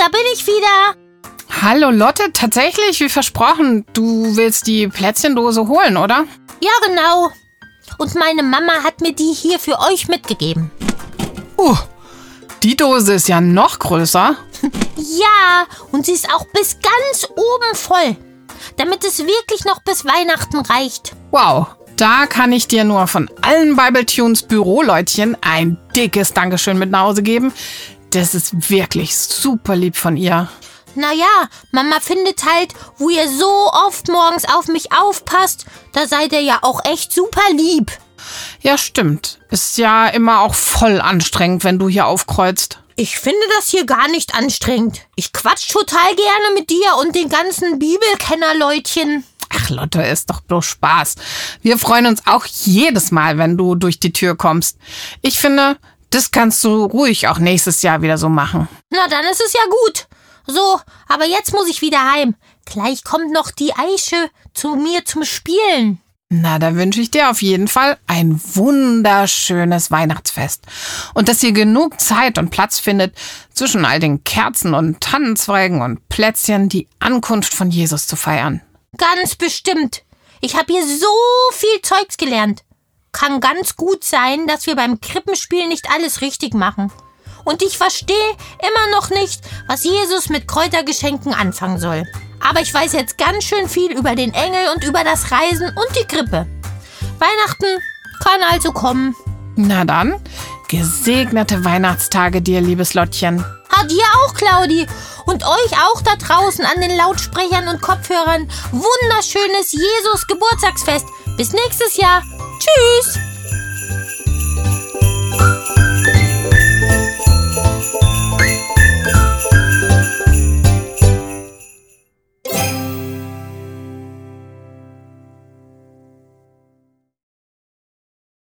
da bin ich wieder. Hallo Lotte, tatsächlich, wie versprochen, du willst die Plätzchendose holen, oder? Ja, genau. Und meine Mama hat mir die hier für euch mitgegeben. Uh, die Dose ist ja noch größer. Ja, und sie ist auch bis ganz oben voll, damit es wirklich noch bis Weihnachten reicht. Wow, da kann ich dir nur von allen Bibletunes Büroleutchen ein dickes Dankeschön mit nach Hause geben. Das ist wirklich super lieb von ihr. Naja, Mama findet halt, wo ihr so oft morgens auf mich aufpasst, da seid ihr ja auch echt super lieb. Ja, stimmt. Ist ja immer auch voll anstrengend, wenn du hier aufkreuzt. Ich finde das hier gar nicht anstrengend. Ich quatsch total gerne mit dir und den ganzen Bibelkennerleutchen. Ach, Lotte, ist doch bloß Spaß. Wir freuen uns auch jedes Mal, wenn du durch die Tür kommst. Ich finde, das kannst du ruhig auch nächstes Jahr wieder so machen. Na, dann ist es ja gut. So, aber jetzt muss ich wieder heim. Gleich kommt noch die Eiche zu mir zum Spielen. Na, da wünsche ich dir auf jeden Fall ein wunderschönes Weihnachtsfest. Und dass ihr genug Zeit und Platz findet, zwischen all den Kerzen und Tannenzweigen und Plätzchen die Ankunft von Jesus zu feiern. Ganz bestimmt. Ich habe hier so viel Zeugs gelernt. Kann ganz gut sein, dass wir beim Krippenspiel nicht alles richtig machen. Und ich verstehe immer noch nicht, was Jesus mit Kräutergeschenken anfangen soll. Aber ich weiß jetzt ganz schön viel über den Engel und über das Reisen und die Krippe. Weihnachten kann also kommen. Na dann, gesegnete Weihnachtstage dir, liebes Lottchen. Hat ihr auch, Claudi. Und euch auch da draußen an den Lautsprechern und Kopfhörern. Wunderschönes Jesus-Geburtstagsfest. Bis nächstes Jahr. Tschüss.